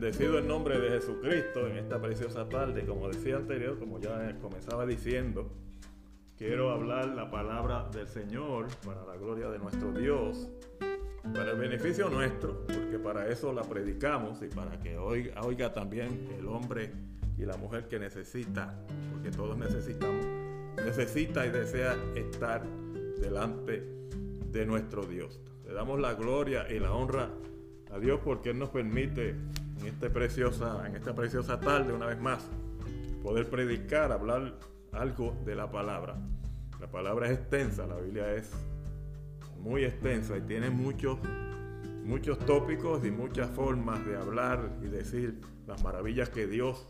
Bendecido el nombre de Jesucristo en esta preciosa tarde. Como decía anterior, como ya comenzaba diciendo, quiero hablar la palabra del Señor para la gloria de nuestro Dios, para el beneficio nuestro, porque para eso la predicamos y para que oiga, oiga también el hombre y la mujer que necesita, porque todos necesitamos, necesita y desea estar delante de nuestro Dios. Le damos la gloria y la honra a Dios porque Él nos permite en, este preciosa, en esta preciosa tarde, una vez más, poder predicar, hablar algo de la palabra. La palabra es extensa, la Biblia es muy extensa y tiene muchos, muchos tópicos y muchas formas de hablar y decir las maravillas que Dios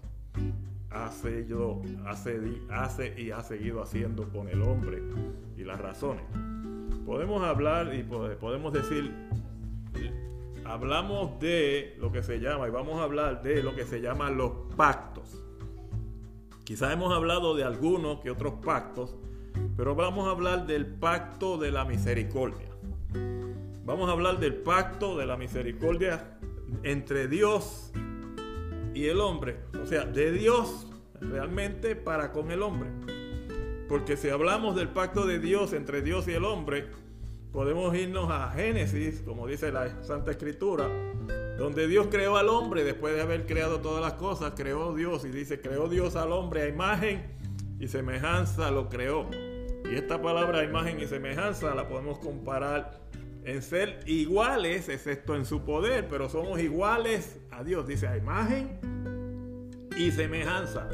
hace, yo, hace, hace y ha seguido haciendo con el hombre y las razones. Podemos hablar y podemos decir hablamos de lo que se llama, y vamos a hablar de lo que se llaman los pactos. Quizás hemos hablado de algunos que otros pactos, pero vamos a hablar del pacto de la misericordia. Vamos a hablar del pacto de la misericordia entre Dios y el hombre. O sea, de Dios realmente para con el hombre. Porque si hablamos del pacto de Dios entre Dios y el hombre, podemos irnos a Génesis, como dice la Santa Escritura, donde Dios creó al hombre después de haber creado todas las cosas, creó Dios y dice, creó Dios al hombre a imagen y semejanza lo creó. Y esta palabra imagen y semejanza la podemos comparar en ser iguales, excepto en su poder, pero somos iguales a Dios, dice a imagen y semejanza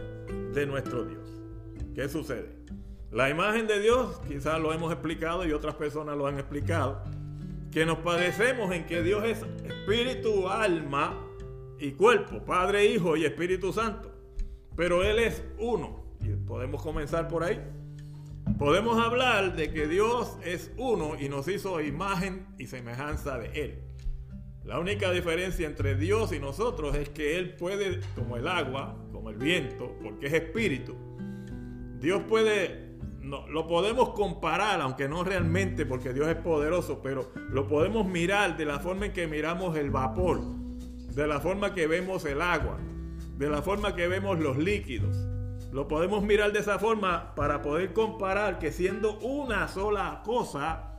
de nuestro Dios. ¿Qué sucede? La imagen de Dios, quizás lo hemos explicado y otras personas lo han explicado, que nos padecemos en que Dios es espíritu, alma y cuerpo, Padre, Hijo y Espíritu Santo. Pero Él es uno. Y podemos comenzar por ahí. Podemos hablar de que Dios es uno y nos hizo imagen y semejanza de Él. La única diferencia entre Dios y nosotros es que Él puede, como el agua, como el viento, porque es espíritu, Dios puede no, lo podemos comparar, aunque no realmente, porque Dios es poderoso, pero lo podemos mirar de la forma en que miramos el vapor, de la forma que vemos el agua, de la forma que vemos los líquidos. Lo podemos mirar de esa forma para poder comparar que siendo una sola cosa,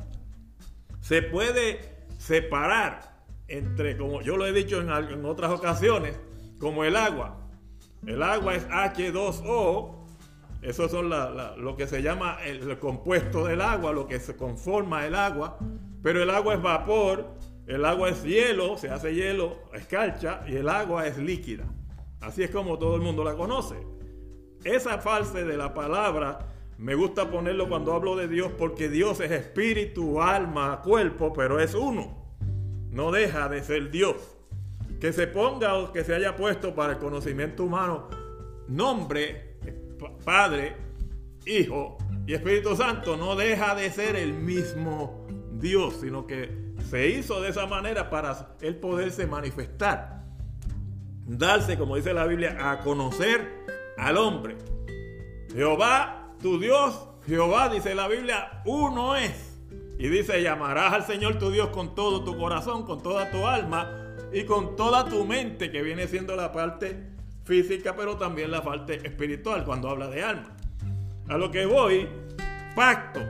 se puede separar entre, como yo lo he dicho en, en otras ocasiones, como el agua. El agua es H2O eso son lo que se llama el, compuesto del agua, lo que se conforma el agua. Pero el agua es vapor, el agua es hielo, se hace hielo, escarcha, y el agua es líquida. Así es como todo el mundo la conoce. Esa fase de la palabra me gusta ponerlo cuando hablo de Dios porque Dios es espíritu, alma, cuerpo, pero es uno. No deja de ser Dios. Que se ponga o que se haya puesto para el conocimiento humano nombre Padre, Hijo y Espíritu Santo no deja de ser el mismo Dios, sino que se hizo de esa manera para él poderse manifestar, darse, como dice la Biblia, a conocer al hombre. Jehová, tu Dios, Jehová, dice la Biblia, uno es. Y dice, llamarás al Señor tu Dios con todo tu corazón, con toda tu alma y con toda tu mente, que viene siendo la parte física, pero también la parte espiritual cuando habla de alma. A lo que voy, pacto.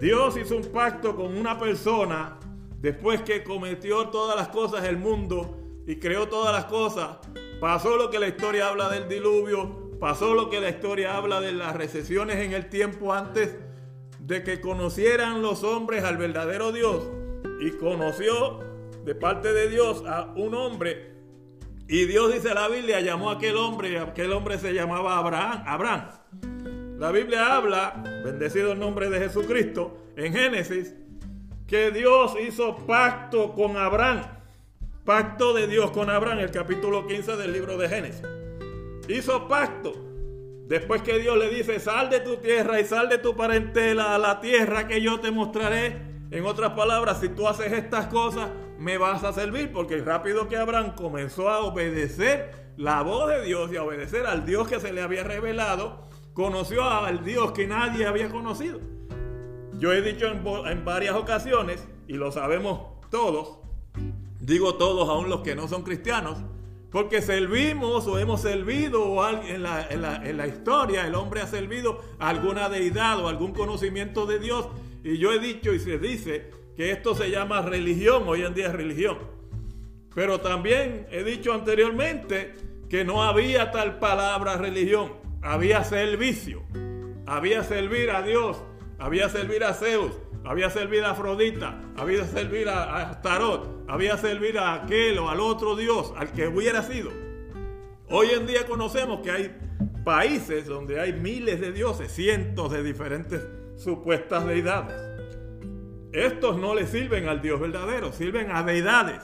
Dios hizo un pacto con una persona después que cometió todas las cosas del mundo y creó todas las cosas. Pasó lo que la historia habla del diluvio, pasó lo que la historia habla de las recesiones en el tiempo antes de que conocieran los hombres al verdadero Dios y conoció de parte de Dios a un hombre y Dios dice la Biblia, llamó a aquel hombre, aquel hombre se llamaba Abraham. Abraham. La Biblia habla, bendecido el nombre de Jesucristo, en Génesis, que Dios hizo pacto con Abraham. Pacto de Dios con Abraham, el capítulo 15 del libro de Génesis. Hizo pacto. Después que Dios le dice, sal de tu tierra y sal de tu parentela a la tierra que yo te mostraré. En otras palabras, si tú haces estas cosas, me vas a servir, porque rápido que Abraham comenzó a obedecer la voz de Dios y a obedecer al Dios que se le había revelado, conoció al Dios que nadie había conocido. Yo he dicho en, varias ocasiones, y lo sabemos todos, digo todos, aún los que no son cristianos, Porque servimos o hemos servido en la, en, la, en la, historia, el hombre ha servido a alguna deidad o algún conocimiento de Dios. Y yo he dicho y se dice que esto se llama religión, hoy en día es religión. Pero también he dicho anteriormente que no había tal palabra religión, había servicio, había servir a Dios, había servir a Zeus, había servir a Afrodita, había servir a, Tarot, había servir a aquel o al otro Dios, al que hubiera sido. Hoy en día conocemos que hay países donde hay miles de dioses, cientos de diferentes supuestas deidades. Estos no le sirven al Dios verdadero, sirven a deidades.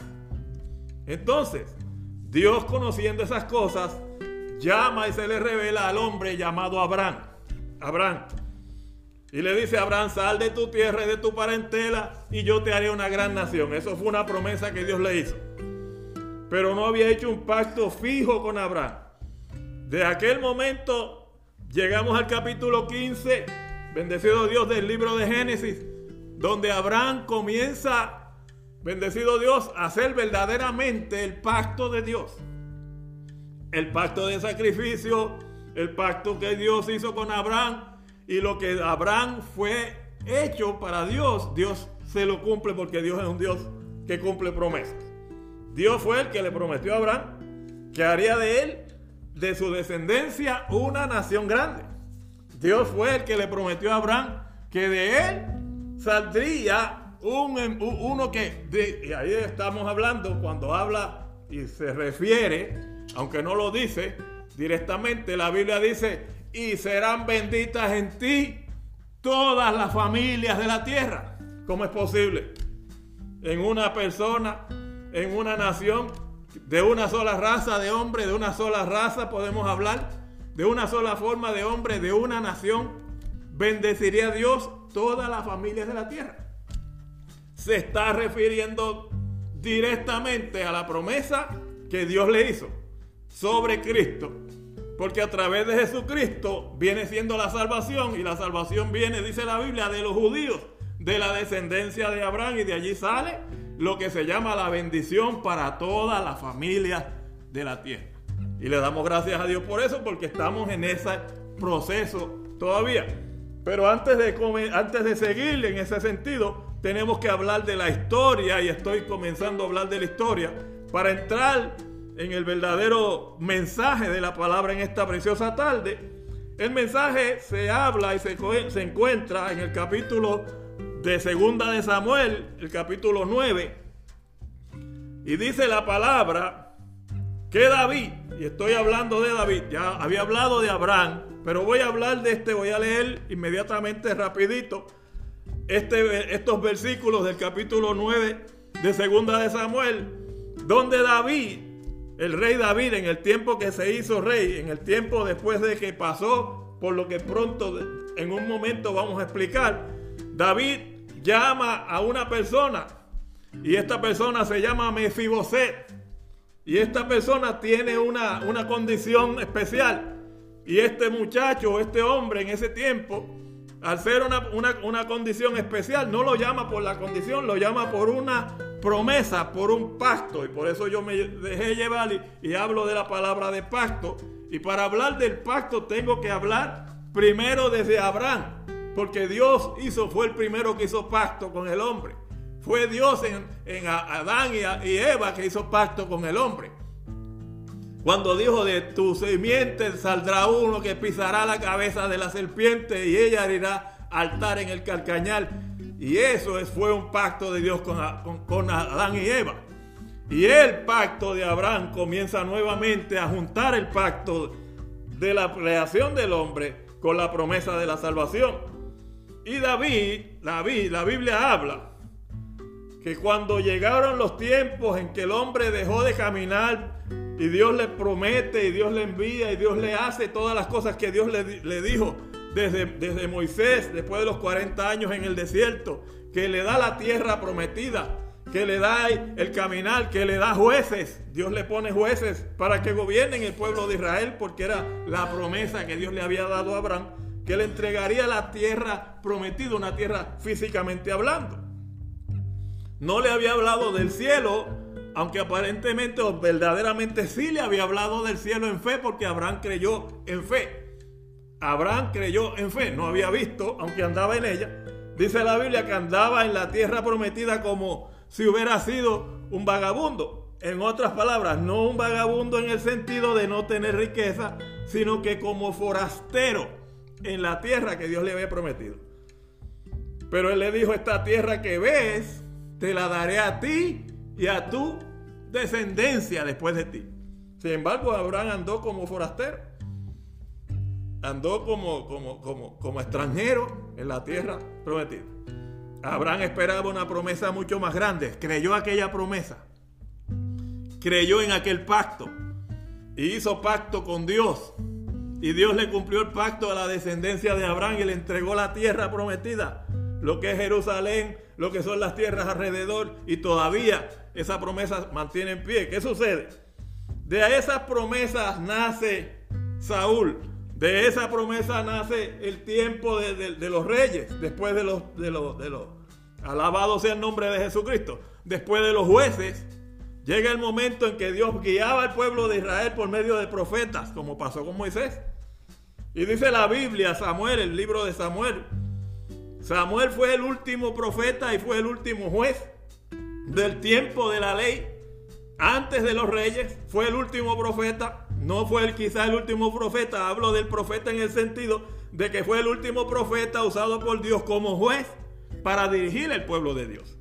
Entonces, Dios conociendo esas cosas, llama y se le revela al hombre llamado Abraham. Abraham. Y le dice Abraham, sal de tu tierra y de tu parentela y yo te haré una gran nación. Eso fue una promesa que Dios le hizo. Pero no había hecho un pacto fijo con Abraham. De aquel momento llegamos al capítulo 15, bendecido Dios del libro de Génesis, donde Abraham comienza bendecido Dios, hacer verdaderamente el pacto de Dios. El pacto de sacrificio, el pacto que Dios hizo con Abraham y lo que Abraham fue hecho para Dios, Dios se lo cumple porque Dios es un Dios que cumple promesas. Dios fue el que le prometió a Abraham que haría de él, de su descendencia, una nación grande. Dios fue el que le prometió a Abraham que de él saldría un, uno que, y ahí estamos hablando, cuando habla y se refiere, aunque no lo dice directamente, la Biblia dice, y serán benditas en ti todas las familias de la tierra. ¿Cómo es posible? En una persona, en una nación, de una sola raza de hombre, de una sola raza podemos hablar, de una sola forma de hombre, de una nación, bendeciría a Dios todas las familias de la tierra se está refiriendo directamente a la promesa que Dios le hizo sobre Cristo. Porque a través de Jesucristo viene siendo la salvación y la salvación viene, dice la Biblia, de los judíos, de la descendencia de Abraham y de allí sale lo que se llama la bendición para toda la familia de la tierra. Y le damos gracias a Dios por eso porque estamos en ese proceso todavía. Pero antes de, antes de seguir en ese sentido, tenemos que hablar de la historia y estoy comenzando a hablar de la historia para entrar en el verdadero mensaje de la palabra en esta preciosa tarde. El mensaje se habla y se, se encuentra en el capítulo de Segunda de Samuel, el capítulo 9. Y dice la palabra que David, y estoy hablando de David, ya había hablado de Abraham, pero voy a hablar de este, voy a leer inmediatamente rapidito este, estos versículos del capítulo 9 de Segunda de Samuel, donde David, el rey David, en el tiempo que se hizo rey, en el tiempo después de que pasó por lo que pronto en un momento vamos a explicar, David llama a una persona y esta persona se llama Mefiboset. Y esta persona tiene una, una condición especial. Y este muchacho, este hombre en ese tiempo, al ser una, condición especial, no lo llama por la condición, lo llama por una promesa, por un pacto. Y por eso yo me dejé llevar y, y, hablo de la palabra de pacto. Y para hablar del pacto tengo que hablar primero desde Abraham. Porque Dios hizo, fue el primero que hizo pacto con el hombre. Fue Dios en, Adán y Eva que hizo pacto con el hombre. Cuando dijo de tu simiente saldrá uno que pisará la cabeza de la serpiente y ella hará altar en el calcañal. Y eso fue un pacto de Dios con, con Adán y Eva. Y el pacto de Abraham comienza nuevamente a juntar el pacto de la creación del hombre con la promesa de la salvación. Y David, David, la Biblia habla que cuando llegaron los tiempos en que el hombre dejó de caminar y Dios le promete y Dios le envía y Dios le hace todas las cosas que Dios le, dijo desde, desde Moisés, después de los 40 años en el desierto, que le da la tierra prometida, que le da el caminar, que le da jueces. Dios le pone jueces para que gobiernen el pueblo de Israel, porque era la promesa que Dios le había dado a Abraham, que le entregaría la tierra prometida, una tierra físicamente hablando. No le había hablado del cielo aunque aparentemente o verdaderamente sí le había hablado del cielo en fe, porque Abraham creyó en fe. Abraham creyó en fe, no había visto, aunque andaba en ella. Dice la Biblia que andaba en la tierra prometida como si hubiera sido un vagabundo. En otras palabras, no un vagabundo en el sentido de no tener riqueza, sino que como forastero en la tierra que Dios le había prometido. Pero él le dijo, esta tierra que ves, te la daré a ti y a tu descendencia después de ti. Sin embargo, Abraham andó como forastero. Andó como, como, como, como extranjero en la tierra prometida. Abraham esperaba una promesa mucho más grande. Creyó aquella promesa. Creyó en aquel pacto. Y hizo pacto con Dios. Y Dios le cumplió el pacto a la descendencia de Abraham y le entregó la tierra prometida. Lo que es Jerusalén, lo que son las tierras alrededor. Y todavía esa promesa mantiene en pie. ¿Qué sucede? De esas promesas nace Saúl. De esa promesa nace el tiempo de, los reyes, después de los, de los, de los, alabado sea el nombre de Jesucristo, después de los jueces, llega el momento en que Dios guiaba al pueblo de Israel por medio de profetas, como pasó con Moisés. Y dice la Biblia, Samuel, el libro de Samuel, Samuel fue el último profeta y fue el último juez del tiempo de la ley, antes de los reyes, fue el último profeta, no fue el, quizá el último profeta, hablo del profeta en el sentido de que fue el último profeta usado por Dios como juez para dirigir el pueblo de Dios.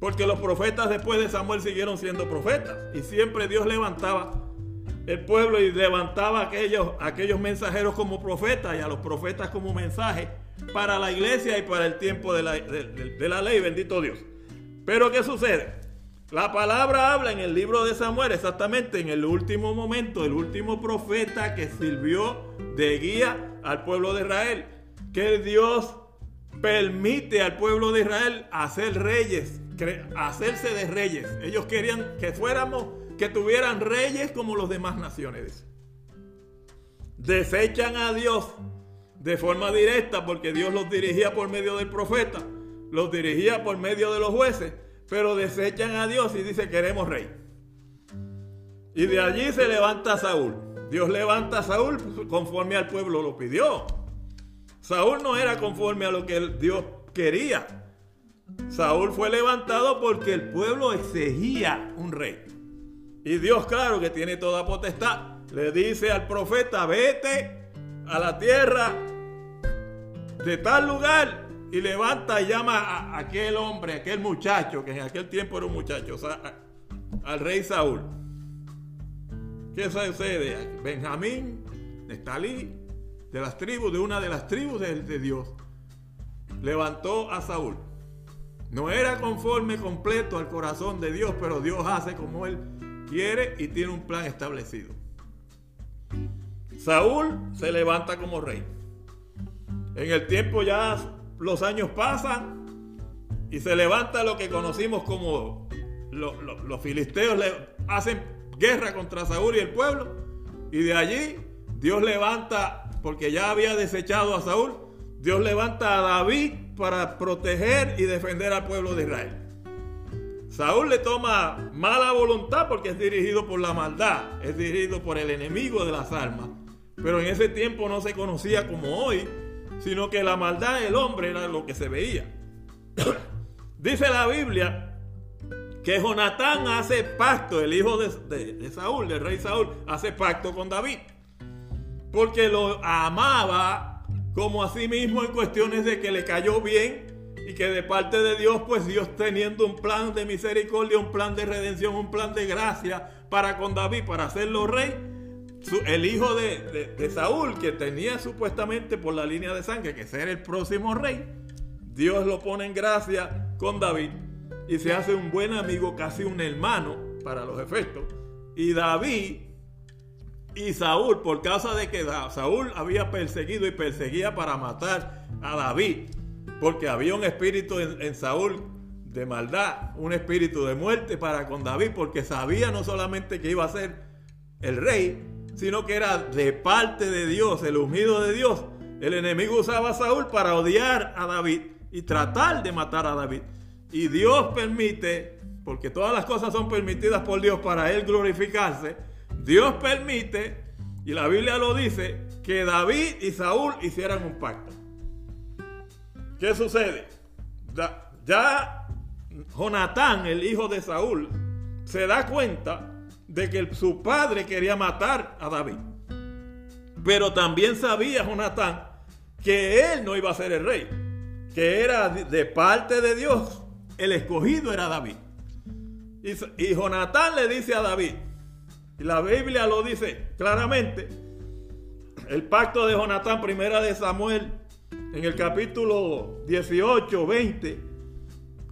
Porque los profetas después de Samuel siguieron siendo profetas. Y siempre Dios levantaba el pueblo y levantaba a aquellos, aquellos mensajeros como profetas y a los profetas como mensaje para la iglesia y para el tiempo de la, de la ley, bendito Dios. Pero ¿qué sucede? La palabra habla en el libro de Samuel, exactamente en el último momento, el último profeta que sirvió de guía al pueblo de Israel, que Dios permite al pueblo de Israel hacer reyes, hacerse de reyes. Ellos querían que fuéramos, que tuvieran reyes como los demás naciones. Desechan a Dios de forma directa porque Dios los dirigía por medio del profeta los dirigía por medio de los jueces, pero desechan a Dios y dice queremos rey. Y de allí se levanta Saúl. Dios levanta a Saúl conforme al pueblo lo pidió. Saúl no era conforme a lo que Dios quería. Saúl fue levantado porque el pueblo exigía un rey. Y Dios, claro que tiene toda potestad, le dice al profeta, vete a la tierra de tal lugar y levanta y llama a aquel hombre, aquel muchacho, que en aquel tiempo era un muchacho, al rey Saúl. ¿Qué sucede? Benjamín, Nestalí, de las tribus, de una de las tribus de Dios, levantó a Saúl. No era conforme completo al corazón de Dios, pero Dios hace como Él quiere y tiene un plan establecido. Saúl se levanta como rey. En el tiempo ya los años pasan y se levanta lo que conocimos como los filisteos le hacen guerra contra Saúl y el pueblo. Y de allí Dios levanta, porque ya había desechado a Saúl, Dios levanta a David para proteger y defender al pueblo de Israel. Saúl le toma mala voluntad porque es dirigido por la maldad, es dirigido por el enemigo de las almas. Pero en ese tiempo no se conocía como hoy, sino que la maldad del hombre era lo que se veía. Dice la Biblia que Jonatán hace pacto, el hijo de, Saúl, del rey Saúl, hace pacto con David, porque lo amaba como a sí mismo en cuestiones de que le cayó bien y que de parte de Dios, pues Dios teniendo un plan de misericordia, un plan de redención, un plan de gracia para con David, para hacerlo rey, el hijo de, Saúl, que tenía supuestamente por la línea de sangre que ser el próximo rey, Dios lo pone en gracia con David y se hace un buen amigo, casi un hermano para los efectos. Y David y Saúl, por causa de que Saúl había perseguido y perseguía para matar a David, porque había un espíritu en, en Saúl de maldad, un espíritu de muerte para con David, porque sabía no solamente que iba a ser el rey, sino que era de parte de Dios, el ungido de Dios. El enemigo usaba a Saúl para odiar a David y tratar de matar a David. Y Dios permite porque todas las cosas son permitidas por Dios para Él glorificarse, Dios permite, y la Biblia lo dice, que David y Saúl hicieran un pacto. ¿Qué sucede? Ya Jonatán, el hijo de Saúl, se da cuenta de que su padre quería matar a David. Pero también sabía Jonatán que él no iba a ser el rey, que era de parte de Dios, el escogido era David. Y, y Jonatán le dice a David, y la Biblia lo dice claramente, el pacto de Jonatán, primera de Samuel, en el capítulo 18, 20,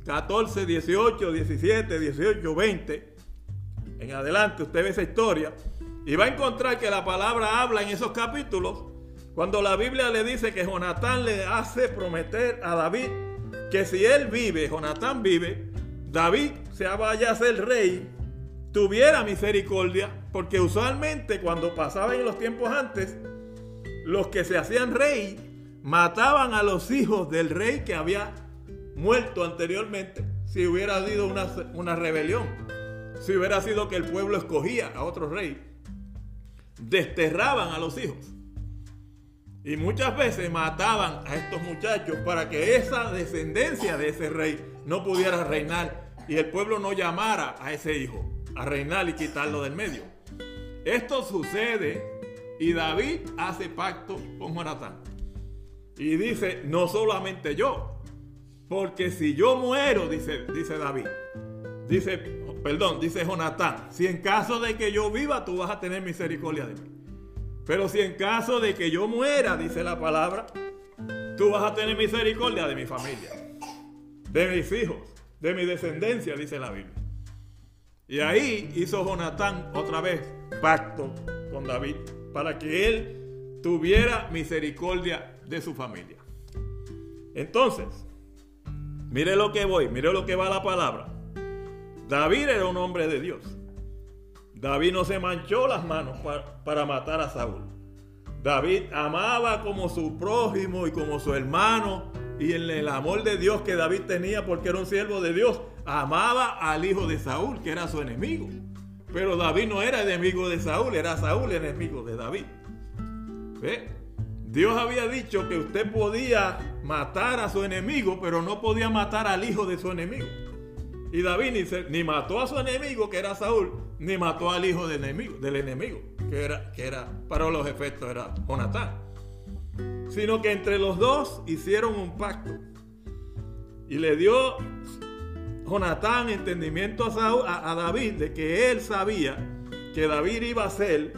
14, 18, 17, 18, 20, en adelante usted ve esa historia y va a encontrar que la palabra habla en esos capítulos cuando la Biblia le dice que Jonatán le hace prometer a David que si él vive, Jonatán vive, David se vaya a ser rey, tuviera misericordia, porque usualmente cuando pasaba en los tiempos antes, los que se hacían rey mataban a los hijos del rey que había muerto anteriormente si hubiera habido una, una rebelión, si hubiera sido que el pueblo escogía a otro rey, desterraban a los hijos. Y muchas veces mataban a estos muchachos para que esa descendencia de ese rey no pudiera reinar y el pueblo no llamara a ese hijo a reinar y quitarlo del medio. Esto sucede y David hace pacto con Jonatán. Y dice, no solamente yo, porque si yo muero, dice, dice David, dice, perdón, dice Jonatán, si en caso de que yo viva, tú vas a tener misericordia de mí. Pero si en caso de que yo muera, dice la palabra, tú vas a tener misericordia de mi familia, de mis hijos, de mi descendencia, dice la Biblia. Y ahí hizo Jonatán otra vez pacto con David para que él tuviera misericordia de su familia. Entonces, mire lo que voy, mire lo que va la palabra. David era un hombre de Dios. David no se manchó las manos para, matar a Saúl. David amaba como su prójimo y como su hermano y en el amor de Dios que David tenía porque era un siervo de Dios, amaba al hijo de Saúl, que era su enemigo. Pero David no era enemigo de Saúl, era Saúl enemigo de David. Dios había dicho que usted podía matar a su enemigo, pero no podía matar al hijo de su enemigo. Y David ni, mató a su enemigo, que era Saúl, ni mató al hijo del enemigo, del enemigo que, era, que era, para los efectos, era Jonatán. Sino que entre los dos hicieron un pacto. Y le dio Jonatán entendimiento a, a, David de que él sabía que David iba a ser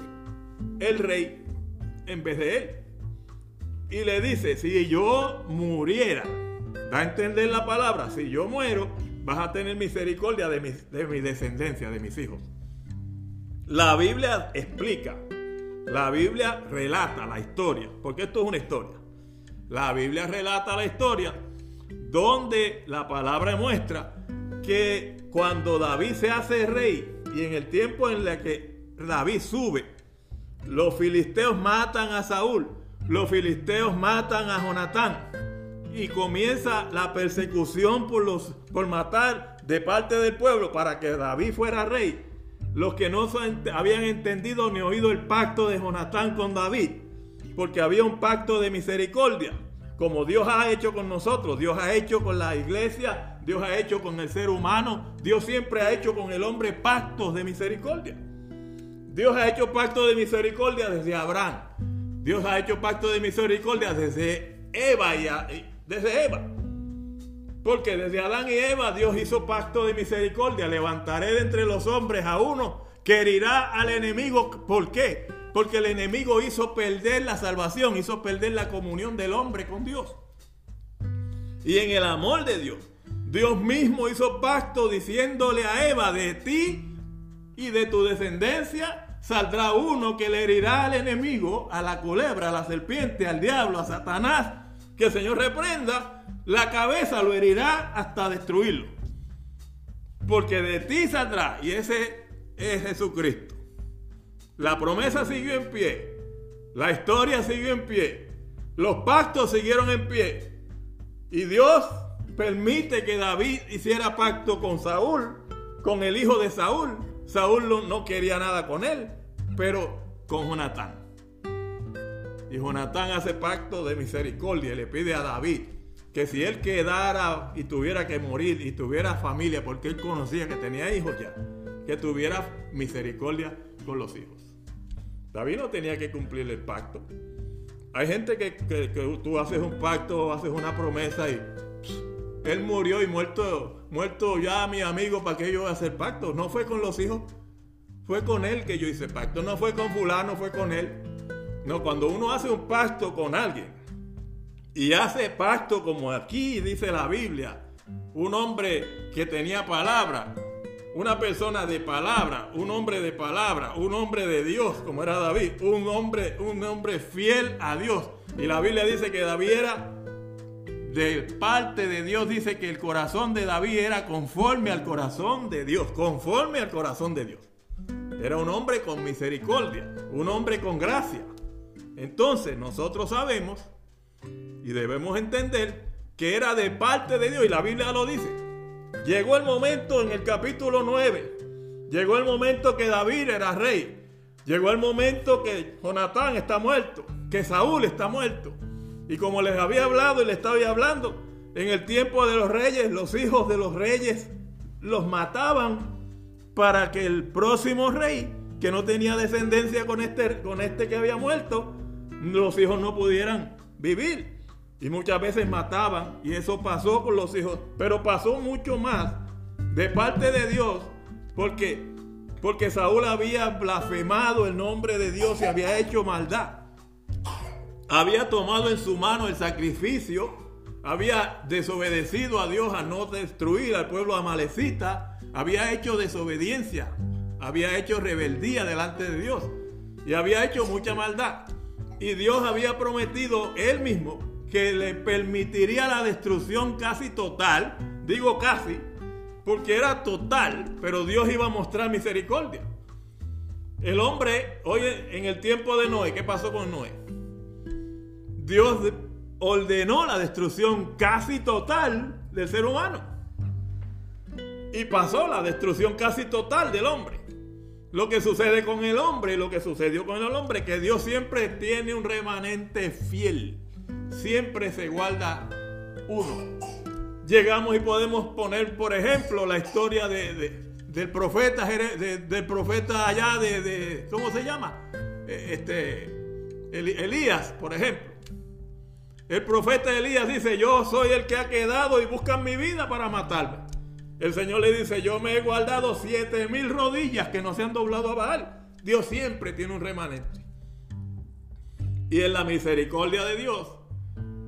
el rey en vez de él. Y le dice, si yo muriera, da a entender la palabra, si yo muero, vas a tener misericordia de mi, de mi descendencia, de mis hijos. La Biblia explica, la Biblia relata la historia, porque esto es una historia. La Biblia relata la historia donde la palabra muestra que cuando David se hace rey y en el tiempo en el que David sube, los filisteos matan a Saúl, los filisteos matan a Jonatán y comienza la persecución por, los, por matar de parte del pueblo para que David fuera rey. Los que no habían entendido ni oído el pacto de Jonatán con David, porque había un pacto de misericordia como Dios ha hecho con nosotros, Dios ha hecho con la iglesia, Dios ha hecho con el ser humano, Dios siempre ha hecho con el hombre pactos de misericordia. Dios ha hecho pacto de misericordia desde Abraham. Dios ha hecho pacto de misericordia desde Eva y desde Eva. Porque desde Adán y Eva Dios hizo pacto de misericordia. Levantaré de entre los hombres a uno que herirá al enemigo. ¿Por qué? Porque el enemigo hizo perder la salvación, hizo perder la comunión del hombre con Dios. Y en el amor de Dios, Dios mismo hizo pacto diciéndole a Eva, de ti y de tu descendencia saldrá uno que le herirá al enemigo, a la culebra, a la serpiente, al diablo, a Satanás, que el Señor reprenda, la cabeza lo herirá hasta destruirlo. Porque de ti saldrá, y ese es Jesucristo. La promesa siguió en pie. La historia siguió en pie. Los pactos siguieron en pie. Y Dios permite que David hiciera pacto con Saúl con el hijo de Saúl. Saúl no quería nada con él, pero con Jonatán. Y Jonatán hace pacto de misericordia y le pide a David que si él quedara y tuviera que morir y tuviera familia, porque él conocía que tenía hijos ya, que tuviera misericordia con los hijos. David no tenía que cumplir el pacto. Hay gente que, tú haces un pacto, haces una promesa y él murió y muerto, muerto ya mi amigo, ¿para qué yo voy a hacer pacto? No fue con los hijos, fue con él que yo hice pacto. No fue con fulano, fue con él. No, cuando uno hace un pacto con alguien y hace pacto como aquí dice la Biblia, un hombre que tenía palabra, una persona de palabra, un hombre de palabra, un hombre de Dios, como era David, un hombre, un hombre fiel a Dios. Y la Biblia dice que David era de parte de Dios, dice que el corazón de David era conforme al corazón de Dios, conforme al corazón de Dios. Era un hombre con misericordia, un hombre con gracia. Entonces nosotros sabemos y debemos entender que era de parte de Dios y la Biblia lo dice. Llegó el momento en el capítulo 9. Llegó el momento que David era rey. Llegó el momento que Jonatán está muerto, que Saúl está muerto. Y como les había hablado y les estaba hablando, en el tiempo de los reyes, los hijos de los reyes los mataban para que el próximo rey, que no tenía descendencia con este, con este que había muerto, los hijos no pudieran vivir. Y muchas veces mataban. Y eso pasó con los hijos. Pero pasó mucho más de parte de Dios. Porque, porque Saúl había blasfemado el nombre de Dios y había hecho maldad. Había tomado en su mano el sacrificio. Había desobedecido a Dios a no destruir al pueblo amalecita. Había hecho desobediencia. Había hecho rebeldía delante de Dios. Y había hecho mucha maldad. Y Dios había prometido él mismo que le permitiría la destrucción casi total, digo casi, porque era total, pero Dios iba a mostrar misericordia. El hombre, oye, en el tiempo de Noé, ¿qué pasó con Noé? Dios ordenó la destrucción casi total del ser humano. Y pasó la destrucción casi total del hombre. Lo que sucede con el hombre y lo que sucedió con el hombre, que Dios siempre tiene un remanente fiel siempre se guarda uno. Llegamos y podemos poner, por ejemplo, la historia del profeta, del profeta allá de, ¿cómo se llama? Eh, este, Elías, por ejemplo. El profeta Elías dice, yo soy el que ha quedado y buscan mi vida para matarme. El Señor le dice, yo me he guardado siete mil rodillas que no se han doblado a Baal. Dios siempre tiene un remanente. Y en la misericordia de Dios,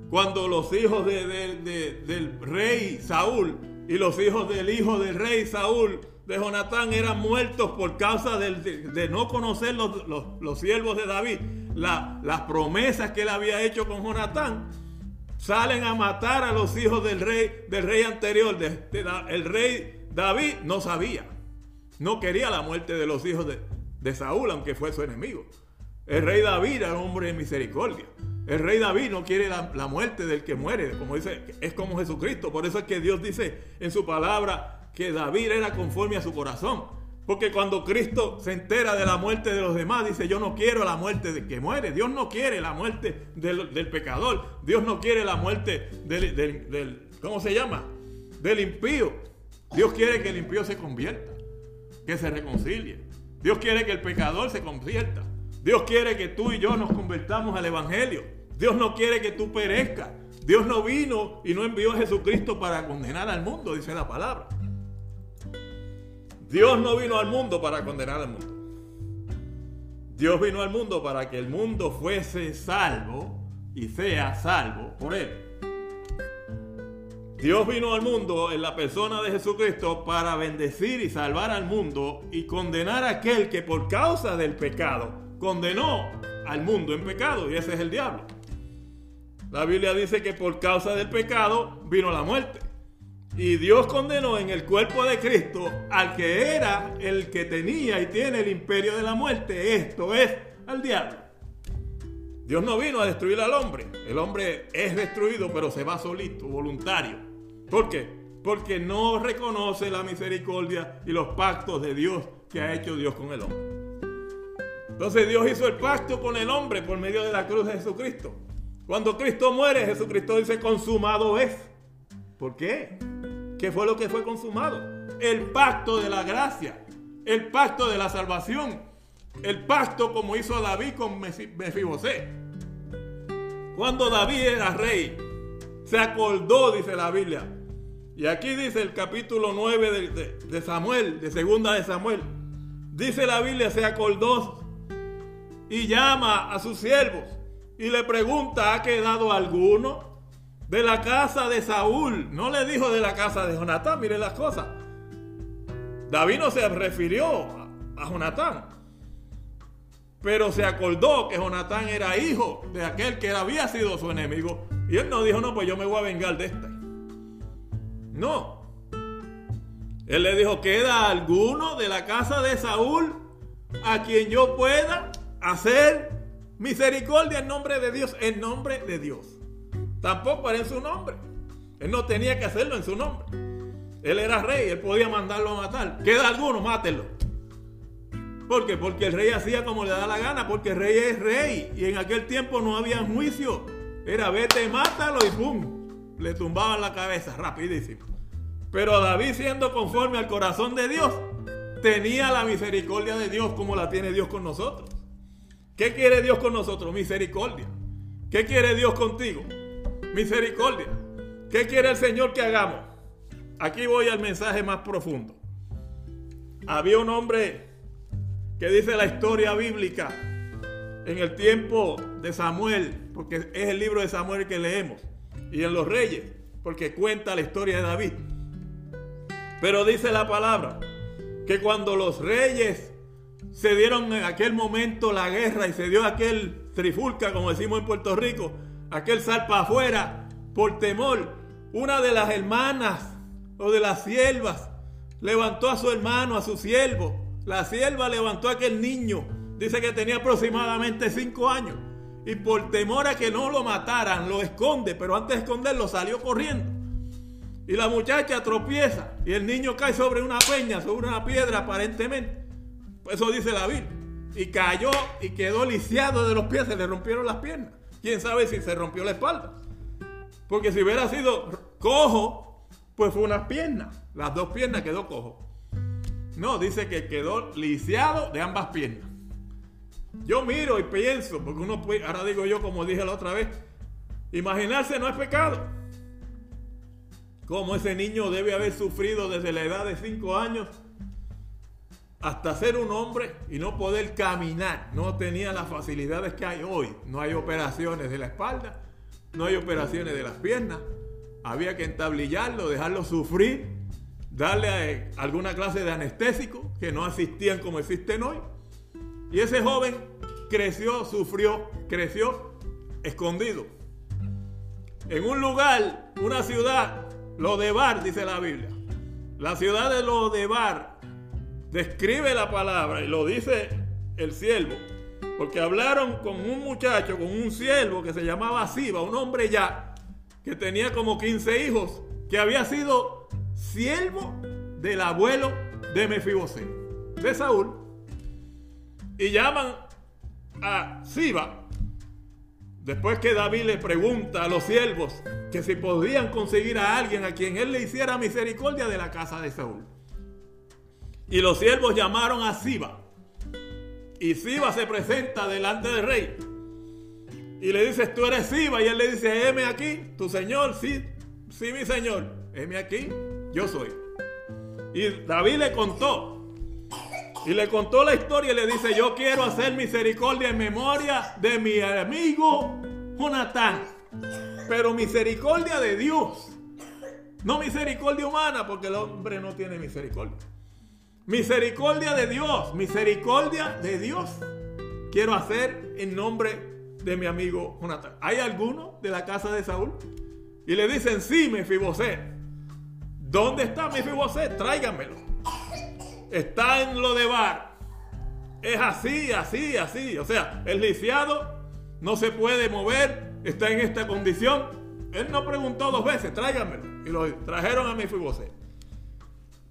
cuando los hijos del rey Saúl y los hijos del hijo del rey Saúl de Jonatán eran muertos por causa de, no conocer los, siervos de David, las promesas que él había hecho con Jonatán, salen a matar a los hijos del rey, del rey anterior. el rey David no sabía, no quería la muerte de los hijos de Saúl, aunque fue su enemigo. El rey David era un hombre de misericordia. El rey David no quiere la, muerte del que muere, como dice, es como Jesucristo. Por eso es que Dios dice en su palabra que David era conforme a su corazón. Porque cuando Cristo se entera de la muerte de los demás, dice, yo no quiero la muerte del que muere. Dios no quiere la muerte del, pecador. Dios no quiere la muerte del, del, ¿cómo se llama? Del impío. Dios quiere que el impío se convierta, que se reconcilie. Dios quiere que el pecador se convierta. Dios quiere que tú y yo nos convertamos al Evangelio. Dios no quiere que tú perezcas. Dios no vino y no envió a Jesucristo para condenar al mundo, dice la palabra. Dios no vino al mundo para condenar al mundo. Dios vino al mundo para que el mundo fuese salvo y sea salvo por él. Dios vino al mundo en la persona de Jesucristo para bendecir y salvar al mundo y condenar a aquel que por causa del pecado condenó al mundo en pecado y ese es el diablo. La Biblia dice que por causa del pecado vino la muerte. Y Dios condenó en el cuerpo de Cristo al que era el que tenía y tiene el imperio de la muerte. Esto es al diablo. Dios no vino a destruir al hombre. El hombre es destruido, pero se va solito, voluntario. ¿Por qué? porque no reconoce la misericordia y los pactos de Dios que ha hecho Dios con el hombre. Entonces Dios hizo el pacto con el hombre por medio de la cruz de Jesucristo. Cuando Cristo muere, Jesucristo dice, consumado es. ¿Por qué? ¿Qué fue lo que fue consumado? El pacto de la gracia, el pacto de la salvación, el pacto como hizo David con Mefibosé. Cuando David era rey, se acordó, dice la Biblia. Y aquí dice el capítulo 9 de, de Samuel, de segunda de Samuel. Dice la Biblia, se acordó y llama a sus siervos y le pregunta, ¿ha quedado alguno de la casa de Saúl? No le dijo de la casa de Jonatán, mire las cosas. David no se refirió a, Jonatán, pero se acordó que Jonatán era hijo de aquel que había sido su enemigo. Y él no dijo, no, pues yo me voy a vengar de este. No. Él le dijo, ¿queda alguno de la casa de Saúl a quien yo pueda hacer misericordia en nombre de Dios, en nombre de Dios. Tampoco era en su nombre. Él no tenía que hacerlo en su nombre. Él era rey, él podía mandarlo a matar. Queda alguno, mátelo. ¿Por qué? Porque el rey hacía como le da la gana, porque el rey es rey. Y en aquel tiempo no había juicio. Era vete, mátalo y ¡pum! Le tumbaban la cabeza rapidísimo. Pero David siendo conforme al corazón de Dios, tenía la misericordia de Dios como la tiene Dios con nosotros. ¿Qué quiere Dios con nosotros? Misericordia. ¿Qué quiere Dios contigo? Misericordia. ¿Qué quiere el Señor que hagamos? Aquí voy al mensaje más profundo. Había un hombre que dice la historia bíblica en el tiempo de Samuel, porque es el libro de Samuel que leemos, y en los reyes, porque cuenta la historia de David. Pero dice la palabra que cuando los reyes se dieron en aquel momento la guerra y se dio aquel trifulca, como decimos en Puerto Rico, aquel salpa afuera por temor. Una de las hermanas o de las siervas levantó a su hermano, a su siervo. La sierva levantó a aquel niño, dice que tenía aproximadamente cinco años. Y por temor a que no lo mataran, lo esconde, pero antes de esconderlo salió corriendo. Y la muchacha tropieza y el niño cae sobre una peña, sobre una piedra aparentemente. Eso dice David. Y cayó y quedó lisiado de los pies, se le rompieron las piernas. Quién sabe si se rompió la espalda. Porque si hubiera sido cojo, pues fue unas piernas. Las dos piernas quedó cojo. No, dice que quedó lisiado de ambas piernas. Yo miro y pienso, porque uno puede, ahora digo yo como dije la otra vez, imaginarse no es pecado. Como ese niño debe haber sufrido desde la edad de 5 años hasta ser un hombre y no poder caminar. No tenía las facilidades que hay hoy. No hay operaciones de la espalda, no hay operaciones de las piernas. Había que entablillarlo, dejarlo sufrir, darle eh, alguna clase de anestésico que no asistían como existen hoy. Y ese joven creció, sufrió, creció escondido. En un lugar, una ciudad, Lodebar, dice la Biblia. La ciudad de Lodebar describe la palabra y lo dice el siervo, porque hablaron con un muchacho, con un siervo que se llamaba Siba, un hombre ya, que tenía como 15 hijos, que había sido siervo del abuelo de Mefibosé, de Saúl, y llaman a Siba, después que David le pregunta a los siervos que si podían conseguir a alguien a quien él le hiciera misericordia de la casa de Saúl. Y los siervos llamaron a Siba. Y Siba se presenta delante del rey. Y le dice, tú eres Siba. Y él le dice, heme aquí, tu señor. Sí, sí, mi señor. Heme aquí, yo soy. Y David le contó. Y le contó la historia y le dice, yo quiero hacer misericordia en memoria de mi amigo Jonatán. Pero misericordia de Dios. No misericordia humana, porque el hombre no tiene misericordia. Misericordia de Dios, misericordia de Dios. Quiero hacer en nombre de mi amigo Jonathan. ¿Hay alguno de la casa de Saúl? Y le dicen, sí, Mefiboset. ¿Dónde está Mefiboset? Tráiganmelo. Está en lo de bar. Es así, así, así. O sea, el lisiado no se puede mover, está en esta condición. Él no preguntó dos veces, tráiganmelo. Y lo trajeron a Mefiboset.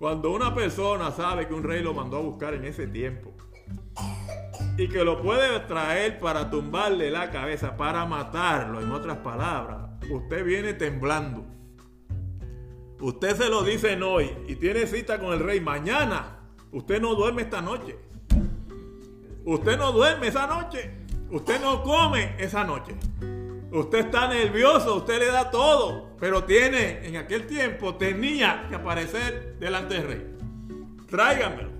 Cuando una persona sabe que un rey lo mandó a buscar en ese tiempo y que lo puede traer para tumbarle la cabeza, para matarlo, en otras palabras, usted viene temblando. Usted se lo dice hoy y tiene cita con el rey mañana. Usted no duerme esta noche. Usted no duerme esa noche. Usted no come esa noche. Usted está nervioso, usted le da todo, pero tiene, en aquel tiempo, tenía que aparecer delante del rey. Tráiganmelo.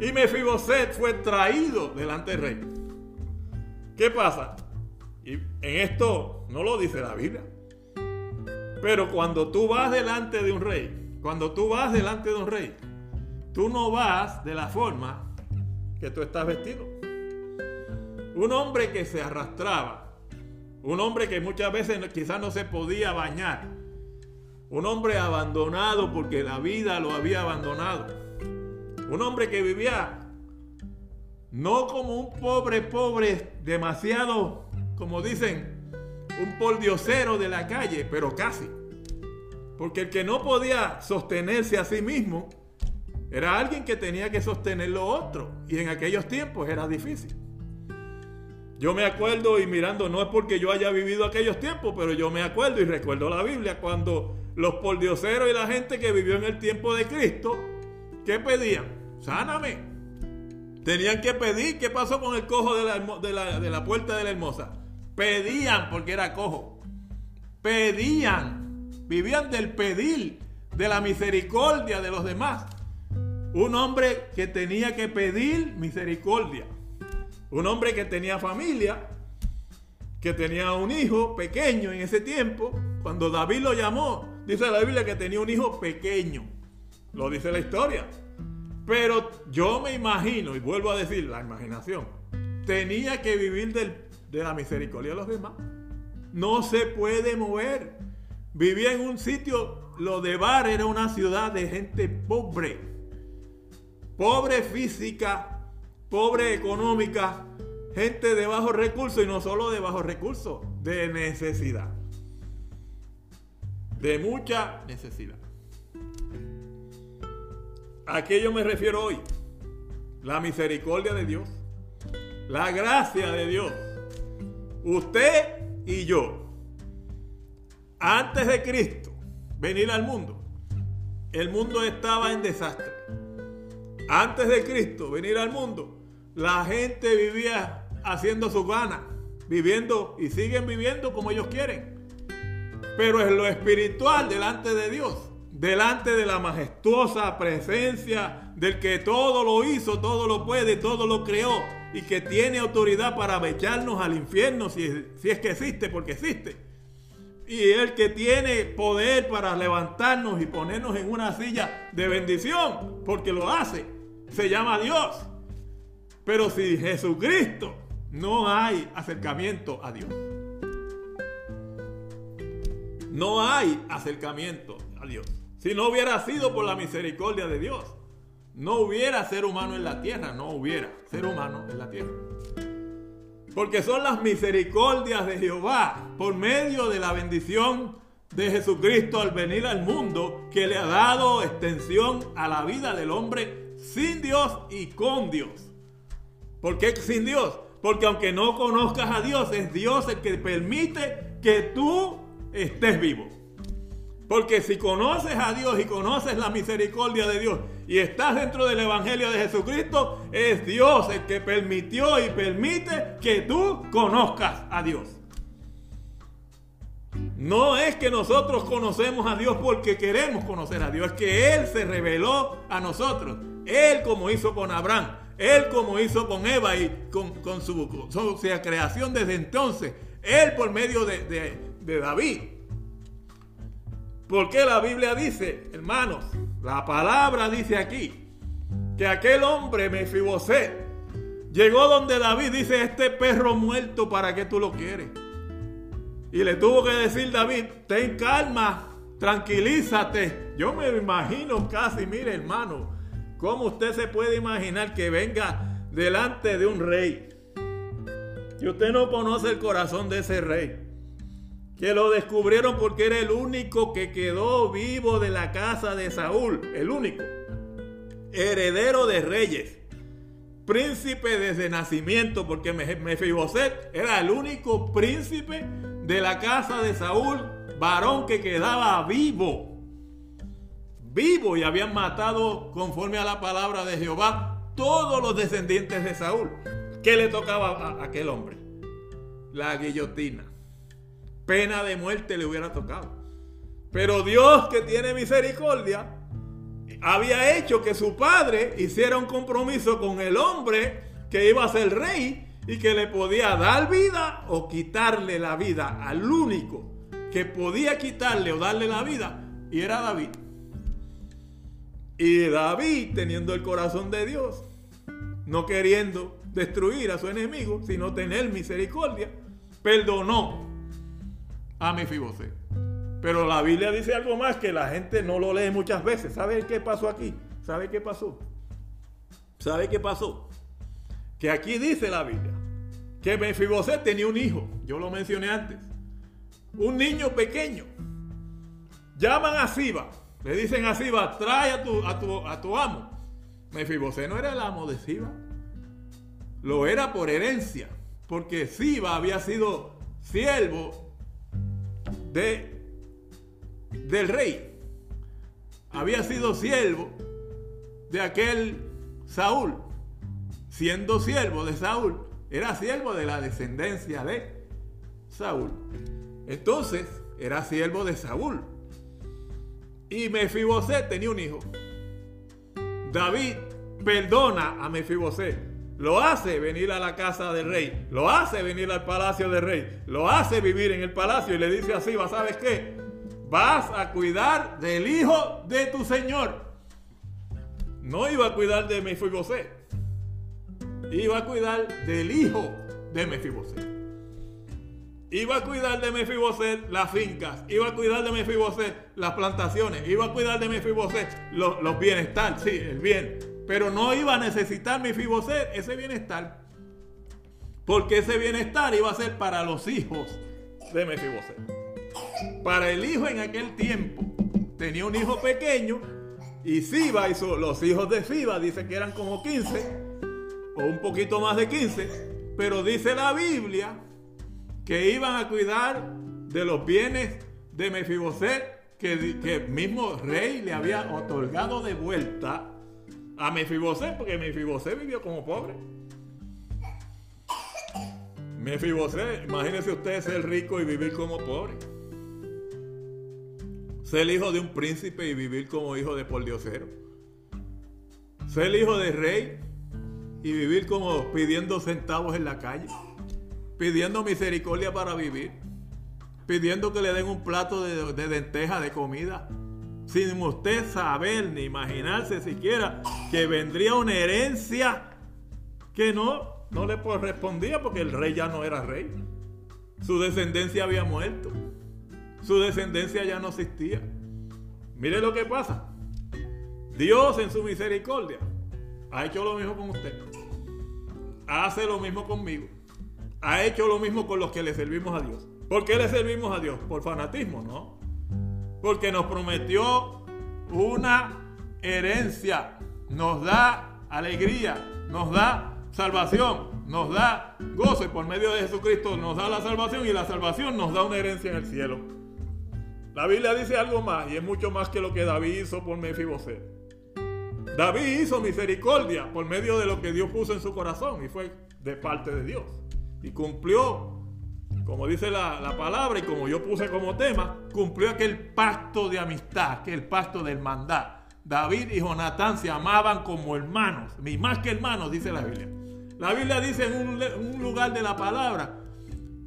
Y Mefiboset fue traído delante del rey. ¿Qué pasa? Y en esto no lo dice la Biblia. Pero cuando tú vas delante de un rey, cuando tú vas delante de un rey, tú no vas de la forma que tú estás vestido. Un hombre que se arrastraba un hombre que muchas veces quizás no se podía bañar. Un hombre abandonado porque la vida lo había abandonado. Un hombre que vivía no como un pobre, pobre, demasiado, como dicen, un poldiosero de la calle, pero casi. Porque el que no podía sostenerse a sí mismo era alguien que tenía que sostener lo otro. Y en aquellos tiempos era difícil. Yo me acuerdo y mirando, no es porque yo haya vivido aquellos tiempos, pero yo me acuerdo y recuerdo la Biblia cuando los pordioseros y la gente que vivió en el tiempo de Cristo, ¿qué pedían? Sáname. Tenían que pedir, ¿qué pasó con el cojo de la, de la puerta de la hermosa? Pedían porque era cojo. Pedían, vivían del pedir, de la misericordia de los demás. Un hombre que tenía que pedir misericordia. Un hombre que tenía familia, que tenía un hijo pequeño en ese tiempo. Cuando David lo llamó, dice la Biblia que tenía un hijo pequeño. Lo dice la historia. Pero yo me imagino, y vuelvo a decir, la imaginación, tenía que vivir de la misericordia de los demás. No se puede mover. Vivía en un sitio, lo de Bar era una ciudad de gente pobre. Pobre física, pobre económica, gente de bajos recursos y no solo de bajos recursos, de necesidad. De mucha necesidad. ¿A qué yo me refiero hoy? La misericordia de Dios. La gracia de Dios. Usted y yo. Antes de Cristo venir al mundo, el mundo estaba en desastre. Antes de Cristo venir al mundo, la gente vivía haciendo su gana, viviendo y siguen viviendo como ellos quieren. Pero en lo espiritual delante de Dios, delante de la majestuosa presencia del que todo lo hizo, todo lo puede, todo lo creó y que tiene autoridad para echarnos al infierno si, si es que existe, porque existe. Y el que tiene poder para levantarnos y ponernos en una silla de bendición, porque lo hace, se llama Dios. Pero si Jesucristo no hay acercamiento a Dios. No hay acercamiento a Dios. Si no hubiera sido por la misericordia de Dios, no hubiera ser humano en la tierra, no hubiera ser humano en la tierra. Porque son las misericordias de Jehová por medio de la bendición de Jesucristo al venir al mundo que le ha dado extensión a la vida del hombre sin Dios y con Dios. ¿Por qué sin Dios? Porque aunque no conozcas a Dios, es Dios el que permite que tú estés vivo. Porque si conoces a Dios y conoces la misericordia de Dios y estás dentro del Evangelio de Jesucristo, es Dios el que permitió y permite que tú conozcas a Dios. No es que nosotros conocemos a Dios porque queremos conocer a Dios, es que Él se reveló a nosotros. Él como hizo con Abraham. Él como hizo con Eva y con, su, creación desde entonces. Él por medio de, de David. Porque la Biblia dice, hermanos, la palabra dice aquí, que aquel hombre, Mefiboset, llegó donde David dice, este perro muerto, ¿para qué tú lo quieres? Y le tuvo que decir David, ten calma, tranquilízate. Yo me imagino casi, mire hermano, ¿Cómo usted se puede imaginar que venga delante de un rey? Y usted no conoce el corazón de ese rey. que lo descubrieron porque era el único que quedó vivo de la casa de Saúl, el único, heredero de reyes, príncipe desde nacimiento, porque Mefiboset era el único príncipe de la casa de Saúl, varón que quedaba vivo, vivo y habían matado conforme a la palabra de Jehová todos los descendientes de Saúl. ¿Qué le tocaba a aquel hombre? La guillotina pena de muerte le hubiera tocado. Pero Dios que tiene misericordia, había hecho que su padre hiciera un compromiso con el hombre que iba a ser rey y que le podía dar vida o quitarle la vida al único que podía quitarle o darle la vida y era David. Y David, teniendo el corazón de Dios, no queriendo destruir a su enemigo, sino tener misericordia, perdonó a Mefiboset. Pero la Biblia dice algo más que la gente no lo lee muchas veces. ¿Sabe qué pasó aquí? ¿Sabe qué pasó? ¿Sabe qué pasó? Que aquí dice la Biblia que Mefiboset tenía un hijo. Yo lo mencioné antes. Un niño pequeño. Llaman a Siba. Le dicen a Siba, trae a tu, a tu, a tu amo. Mefiboset no era el amo de Siba. Lo era por herencia. Porque Siba había sido siervo del rey. Había sido siervo de aquel Saúl. Siendo siervo de Saúl, era siervo de la descendencia de Saúl. Entonces, era siervo de Saúl. Y Mefiboset tenía un hijo. David perdona a Mefiboset lo hace venir a la casa del rey, lo hace venir al palacio del rey, lo hace vivir en el palacio y le dice así, ¿sabes qué? Vas a cuidar del hijo de tu señor. No iba a cuidar de Mefiboset, iba a cuidar del hijo de Mefiboset. Iba a cuidar de Mefiboset las fincas, iba a cuidar de Mefiboset las plantaciones, iba a cuidar de Mefiboset los, los bienestar, sí, el bien, pero no iba a necesitar mi Fiboset ese bienestar. Porque ese bienestar iba a ser para los hijos de Mefiboset. Para el hijo en aquel tiempo. Tenía un hijo pequeño. Y Siba hizo los hijos de Siba, dice que eran como 15. O un poquito más de 15. Pero dice la Biblia que iban a cuidar de los bienes de Mefiboset que, que el mismo rey le había otorgado de vuelta a Mefiboset, porque Mefiboset vivió como pobre. Mefiboset, imagínese usted ser rico y vivir como pobre. Ser hijo de un príncipe y vivir como hijo de pordiosero. Ser hijo de rey y vivir como pidiendo centavos en la calle. Pidiendo misericordia para vivir. Pidiendo que le den un plato de, de denteja de comida sin usted saber ni imaginarse siquiera que vendría una herencia que no, no le correspondía porque el rey ya no era rey. Su descendencia había muerto. Su descendencia ya no existía. Mire lo que pasa. Dios en su misericordia ha hecho lo mismo con usted. Hace lo mismo conmigo. Ha hecho lo mismo con los que le servimos a Dios. ¿Por qué le servimos a Dios? Por fanatismo, ¿no? porque nos prometió una herencia, nos da alegría, nos da salvación, nos da gozo y por medio de Jesucristo nos da la salvación y la salvación nos da una herencia en el cielo. La Biblia dice algo más y es mucho más que lo que David hizo por Mefiboset. David hizo misericordia por medio de lo que Dios puso en su corazón y fue de parte de Dios. Y cumplió como dice la, palabra y como yo puse como tema, cumplió aquel pacto de amistad, aquel pacto de hermandad. David y Jonatán se amaban como hermanos, ni más que hermanos, dice la Biblia. La Biblia dice en un, un lugar de la palabra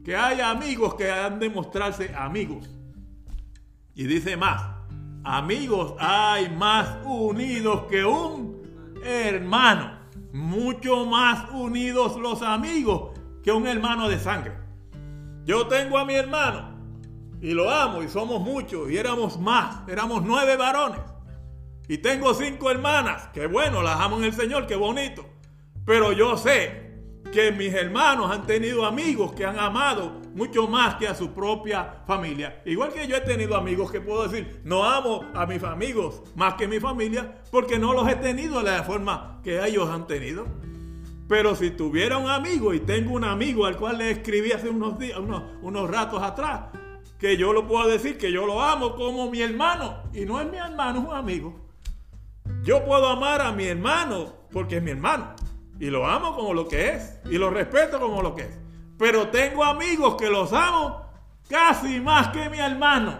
que hay amigos que han de mostrarse amigos. Y dice más, amigos hay más unidos que un hermano. Mucho más unidos los amigos un hermano de sangre. Yo tengo a mi hermano y lo amo y somos muchos y éramos más, éramos nueve varones. Y tengo cinco hermanas, que bueno, las amo en el Señor, qué bonito. Pero yo sé que mis hermanos han tenido amigos que han amado mucho más que a su propia familia. Igual que yo he tenido amigos que puedo decir, no amo a mis amigos más que mi familia, porque no los he tenido de la forma que ellos han tenido. Pero si tuviera un amigo y tengo un amigo al cual le escribí hace unos días, unos, unos ratos atrás, que yo lo puedo decir que yo lo amo como mi hermano. Y no es mi hermano, es un amigo. Yo puedo amar a mi hermano porque es mi hermano. Y lo amo como lo que es. Y lo respeto como lo que es. Pero tengo amigos que los amo casi más que mi hermano.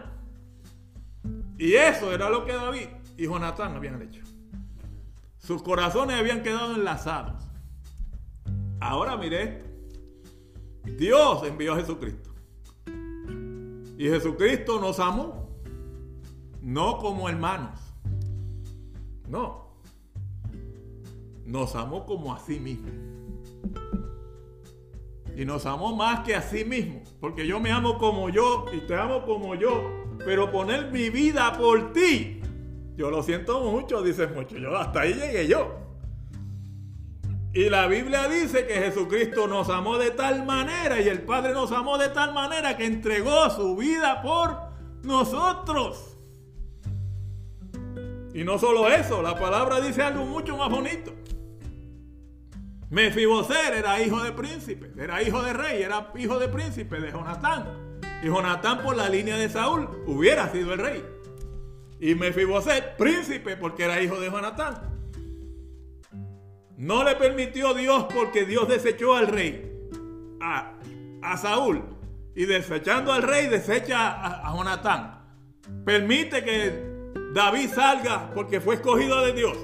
Y eso era lo que David y Jonatán habían hecho. Sus corazones habían quedado enlazados. Ahora mire Dios envió a Jesucristo. Y Jesucristo nos amó. No como hermanos. No. Nos amó como a sí mismo. Y nos amó más que a sí mismo. Porque yo me amo como yo y te amo como yo. Pero poner mi vida por ti. Yo lo siento mucho, dice mucho. Yo hasta ahí llegué yo. Y la Biblia dice que Jesucristo nos amó de tal manera y el Padre nos amó de tal manera que entregó su vida por nosotros. Y no solo eso, la palabra dice algo mucho más bonito. Mefiboset era hijo de príncipe, era hijo de rey, era hijo de príncipe de Jonatán. Y Jonatán por la línea de Saúl hubiera sido el rey. Y Mefiboset, príncipe, porque era hijo de Jonatán. No le permitió Dios porque Dios desechó al rey, a, Saúl. Y desechando al rey, desecha a, Jonatán. Permite que David salga porque fue escogido de Dios.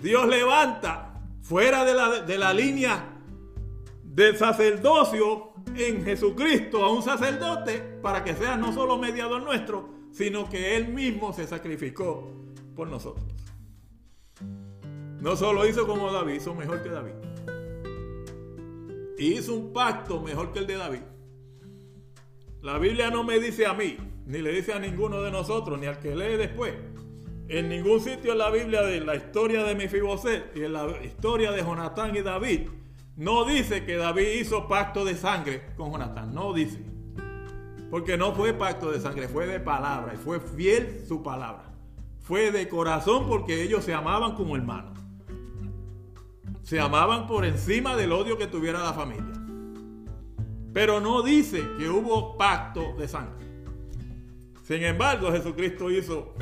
Dios levanta fuera de la, de la línea del sacerdocio en Jesucristo a un sacerdote para que sea no solo mediador nuestro, sino que Él mismo se sacrificó por nosotros. No solo hizo como David, hizo mejor que David. Y hizo un pacto mejor que el de David. La Biblia no me dice a mí, ni le dice a ninguno de nosotros, ni al que lee después. En ningún sitio en la Biblia de la historia de Mefiboset y en la historia de Jonatán y David, no dice que David hizo pacto de sangre con Jonatán. No dice. Porque no fue pacto de sangre, fue de palabra y fue fiel su palabra. Fue de corazón porque ellos se amaban como hermanos se amaban por encima del odio que tuviera la familia. Pero no dice que hubo pacto de sangre. Sin embargo, Jesucristo hizo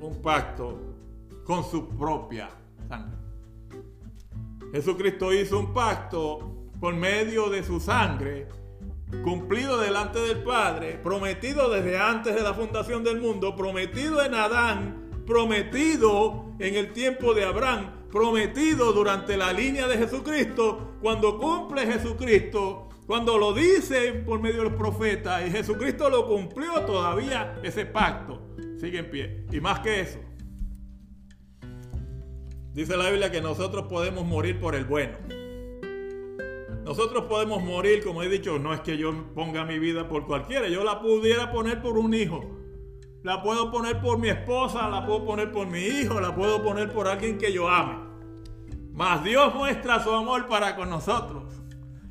un pacto con su propia sangre. Jesucristo hizo un pacto por medio de su sangre, cumplido delante del Padre, prometido desde antes de la fundación del mundo, prometido en Adán, prometido en el tiempo de Abraham, prometido durante la línea de Jesucristo, cuando cumple Jesucristo, cuando lo dice por medio de los profetas y Jesucristo lo cumplió todavía, ese pacto sigue en pie. Y más que eso, dice la Biblia que nosotros podemos morir por el bueno. Nosotros podemos morir, como he dicho, no es que yo ponga mi vida por cualquiera, yo la pudiera poner por un hijo la puedo poner por mi esposa, la puedo poner por mi hijo, la puedo poner por alguien que yo ame. Mas Dios muestra su amor para con nosotros,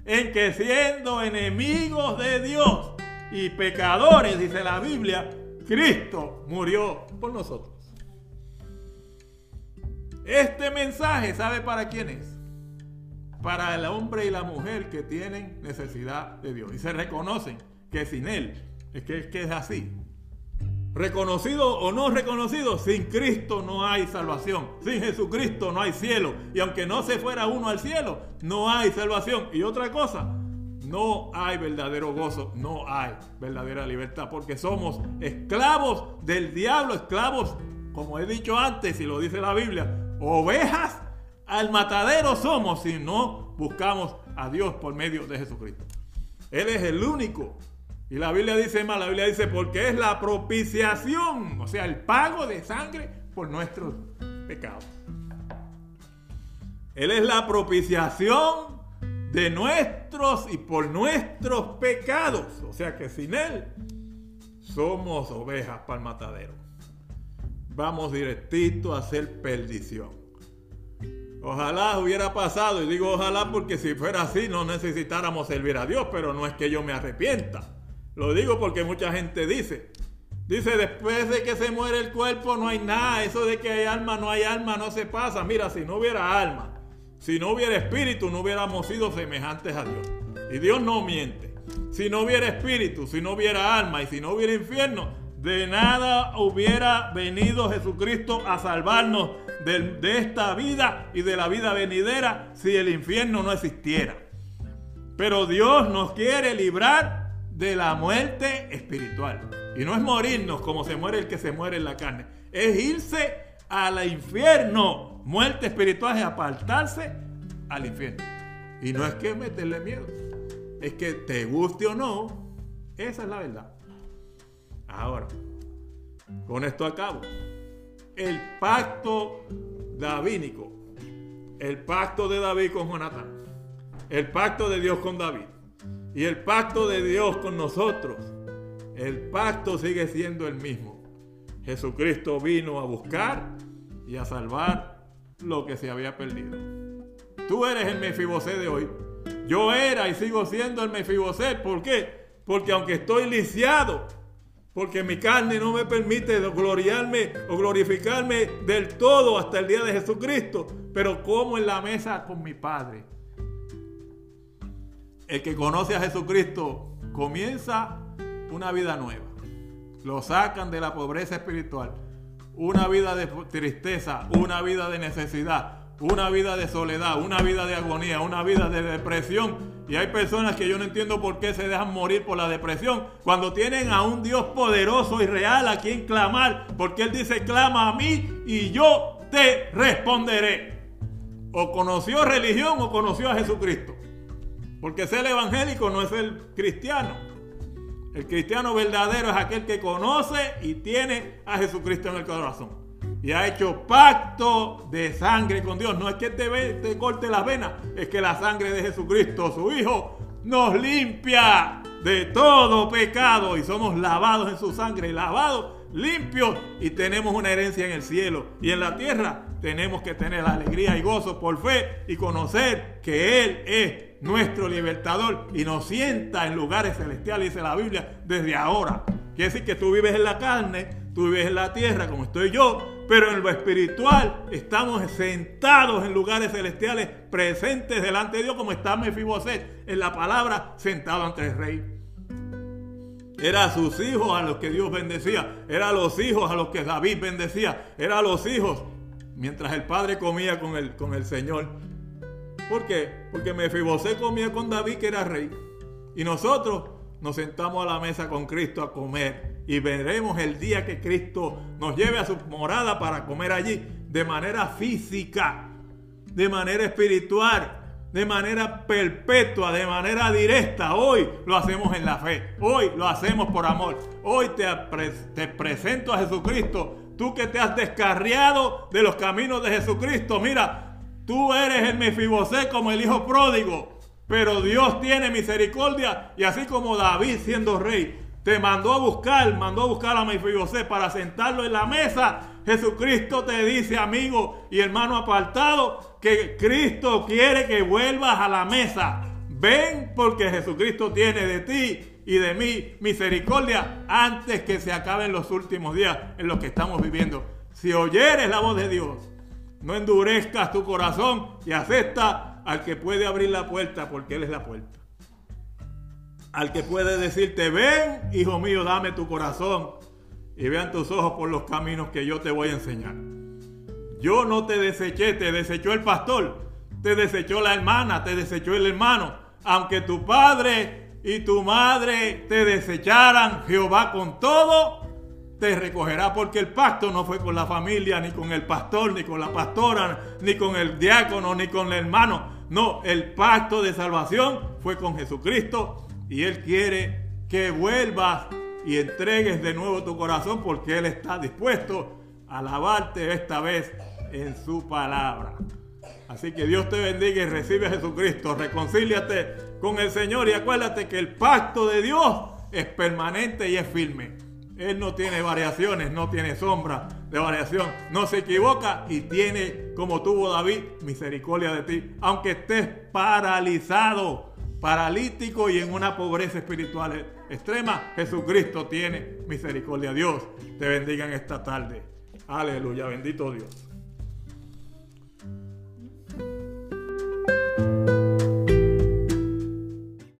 en que siendo enemigos de Dios y pecadores, dice la Biblia, Cristo murió por nosotros. Este mensaje, ¿sabe para quién es? Para el hombre y la mujer que tienen necesidad de Dios y se reconocen que sin Él es que, es, que es así reconocido o no reconocido, sin Cristo no hay salvación. Sin Jesucristo no hay cielo. Y aunque no se fuera uno al cielo, no hay salvación. Y otra cosa, no hay verdadero gozo, no hay verdadera libertad, porque somos esclavos del diablo, esclavos, como he dicho antes y lo dice la Biblia, ovejas al matadero somos si no buscamos a Dios por medio de Jesucristo. Él es el único y la Biblia dice más, la Biblia dice porque es la propiciación, o sea, el pago de sangre por nuestros pecados. Él es la propiciación de nuestros y por nuestros pecados. O sea que sin Él somos ovejas para el matadero. Vamos directito a hacer perdición. Ojalá hubiera pasado, y digo ojalá porque si fuera así no necesitáramos servir a Dios, pero no es que yo me arrepienta. Lo digo porque mucha gente dice, dice después de que se muere el cuerpo no hay nada, eso de que hay alma, no hay alma, no se pasa. Mira, si no hubiera alma, si no hubiera espíritu, no hubiéramos sido semejantes a Dios. Y Dios no miente. Si no hubiera espíritu, si no hubiera alma y si no hubiera infierno, de nada hubiera venido Jesucristo a salvarnos de, esta vida y de la vida venidera si el infierno no existiera. Pero Dios nos quiere librar de la muerte espiritual. Y no es morirnos como se muere el que se muere en la carne. Es irse al infierno. Muerte espiritual es apartarse al infierno. Y no es que meterle miedo. Es que te guste o no, esa es la verdad. Ahora, con esto acabo. El pacto davínico. El pacto de David con Jonatán. El pacto de Dios con David. Y el pacto de Dios con nosotros. El pacto sigue siendo el mismo. Jesucristo vino a buscar y a salvar lo que se había perdido. Tú eres el Mefibosé de hoy. Yo era y sigo siendo el Mefibosé. ¿Por qué? Porque aunque estoy lisiado, porque mi carne no me permite gloriarme o glorificarme del todo hasta el día de Jesucristo, pero como en la mesa con mi Padre. El que conoce a Jesucristo comienza una vida nueva. Lo sacan de la pobreza espiritual, una vida de tristeza, una vida de necesidad, una vida de soledad, una vida de agonía, una vida de depresión. Y hay personas que yo no entiendo por qué se dejan morir por la depresión cuando tienen a un Dios poderoso y real a quien clamar, porque Él dice, clama a mí y yo te responderé. O conoció religión o conoció a Jesucristo. Porque ser evangélico no es el cristiano. El cristiano verdadero es aquel que conoce y tiene a Jesucristo en el corazón y ha hecho pacto de sangre con Dios. No es que te, te corte las venas, es que la sangre de Jesucristo, su Hijo, nos limpia de todo pecado y somos lavados en su sangre, lavados, limpios y tenemos una herencia en el cielo y en la tierra. Tenemos que tener alegría y gozo por fe y conocer que Él es nuestro libertador y nos sienta en lugares celestiales, dice la Biblia, desde ahora. Quiere decir que tú vives en la carne, tú vives en la tierra como estoy yo, pero en lo espiritual estamos sentados en lugares celestiales, presentes delante de Dios, como está Mefiboset en la palabra, sentado ante el rey. Era a sus hijos a los que Dios bendecía, era a los hijos a los que David bendecía, era a los hijos mientras el padre comía con el, con el Señor. ¿Por qué? Porque Mefiboset comía con David, que era rey, y nosotros nos sentamos a la mesa con Cristo a comer y veremos el día que Cristo nos lleve a su morada para comer allí de manera física, de manera espiritual, de manera perpetua, de manera directa. Hoy lo hacemos en la fe, hoy lo hacemos por amor. Hoy te, te presento a Jesucristo, tú que te has descarriado de los caminos de Jesucristo. Mira, tú eres el Mefibosé como el hijo pródigo, pero Dios tiene misericordia y así como David siendo rey, te mandó a buscar, mandó a buscar a Mefiboset para sentarlo en la mesa. Jesucristo te dice, amigo y hermano apartado, que Cristo quiere que vuelvas a la mesa. Ven porque Jesucristo tiene de ti y de mí misericordia antes que se acaben los últimos días en los que estamos viviendo. Si oyeres la voz de Dios, no endurezcas tu corazón y acepta al que puede abrir la puerta porque Él es la puerta al que puede decirte, ven, hijo mío, dame tu corazón y vean tus ojos por los caminos que yo te voy a enseñar. Yo no te deseché, te desechó el pastor, te desechó la hermana, te desechó el hermano. Aunque tu padre y tu madre te desecharan, Jehová con todo te recogerá porque el pacto no fue con la familia, ni con el pastor, ni con la pastora, ni con el diácono, ni con el hermano. No, el pacto de salvación fue con Jesucristo y Él quiere que vuelvas y entregues de nuevo tu corazón porque Él está dispuesto a alabarte esta vez en su palabra. Así que Dios te bendiga y recibe a Jesucristo. Reconcíliate con el Señor y acuérdate que el pacto de Dios es permanente y es firme. Él no tiene variaciones, no tiene sombra de variación, no se equivoca y tiene, como tuvo David, misericordia de ti, aunque estés paralizado, paralítico y en una pobreza espiritual extrema, Jesucristo tiene misericordia. Dios te bendiga en esta tarde. Aleluya, bendito Dios.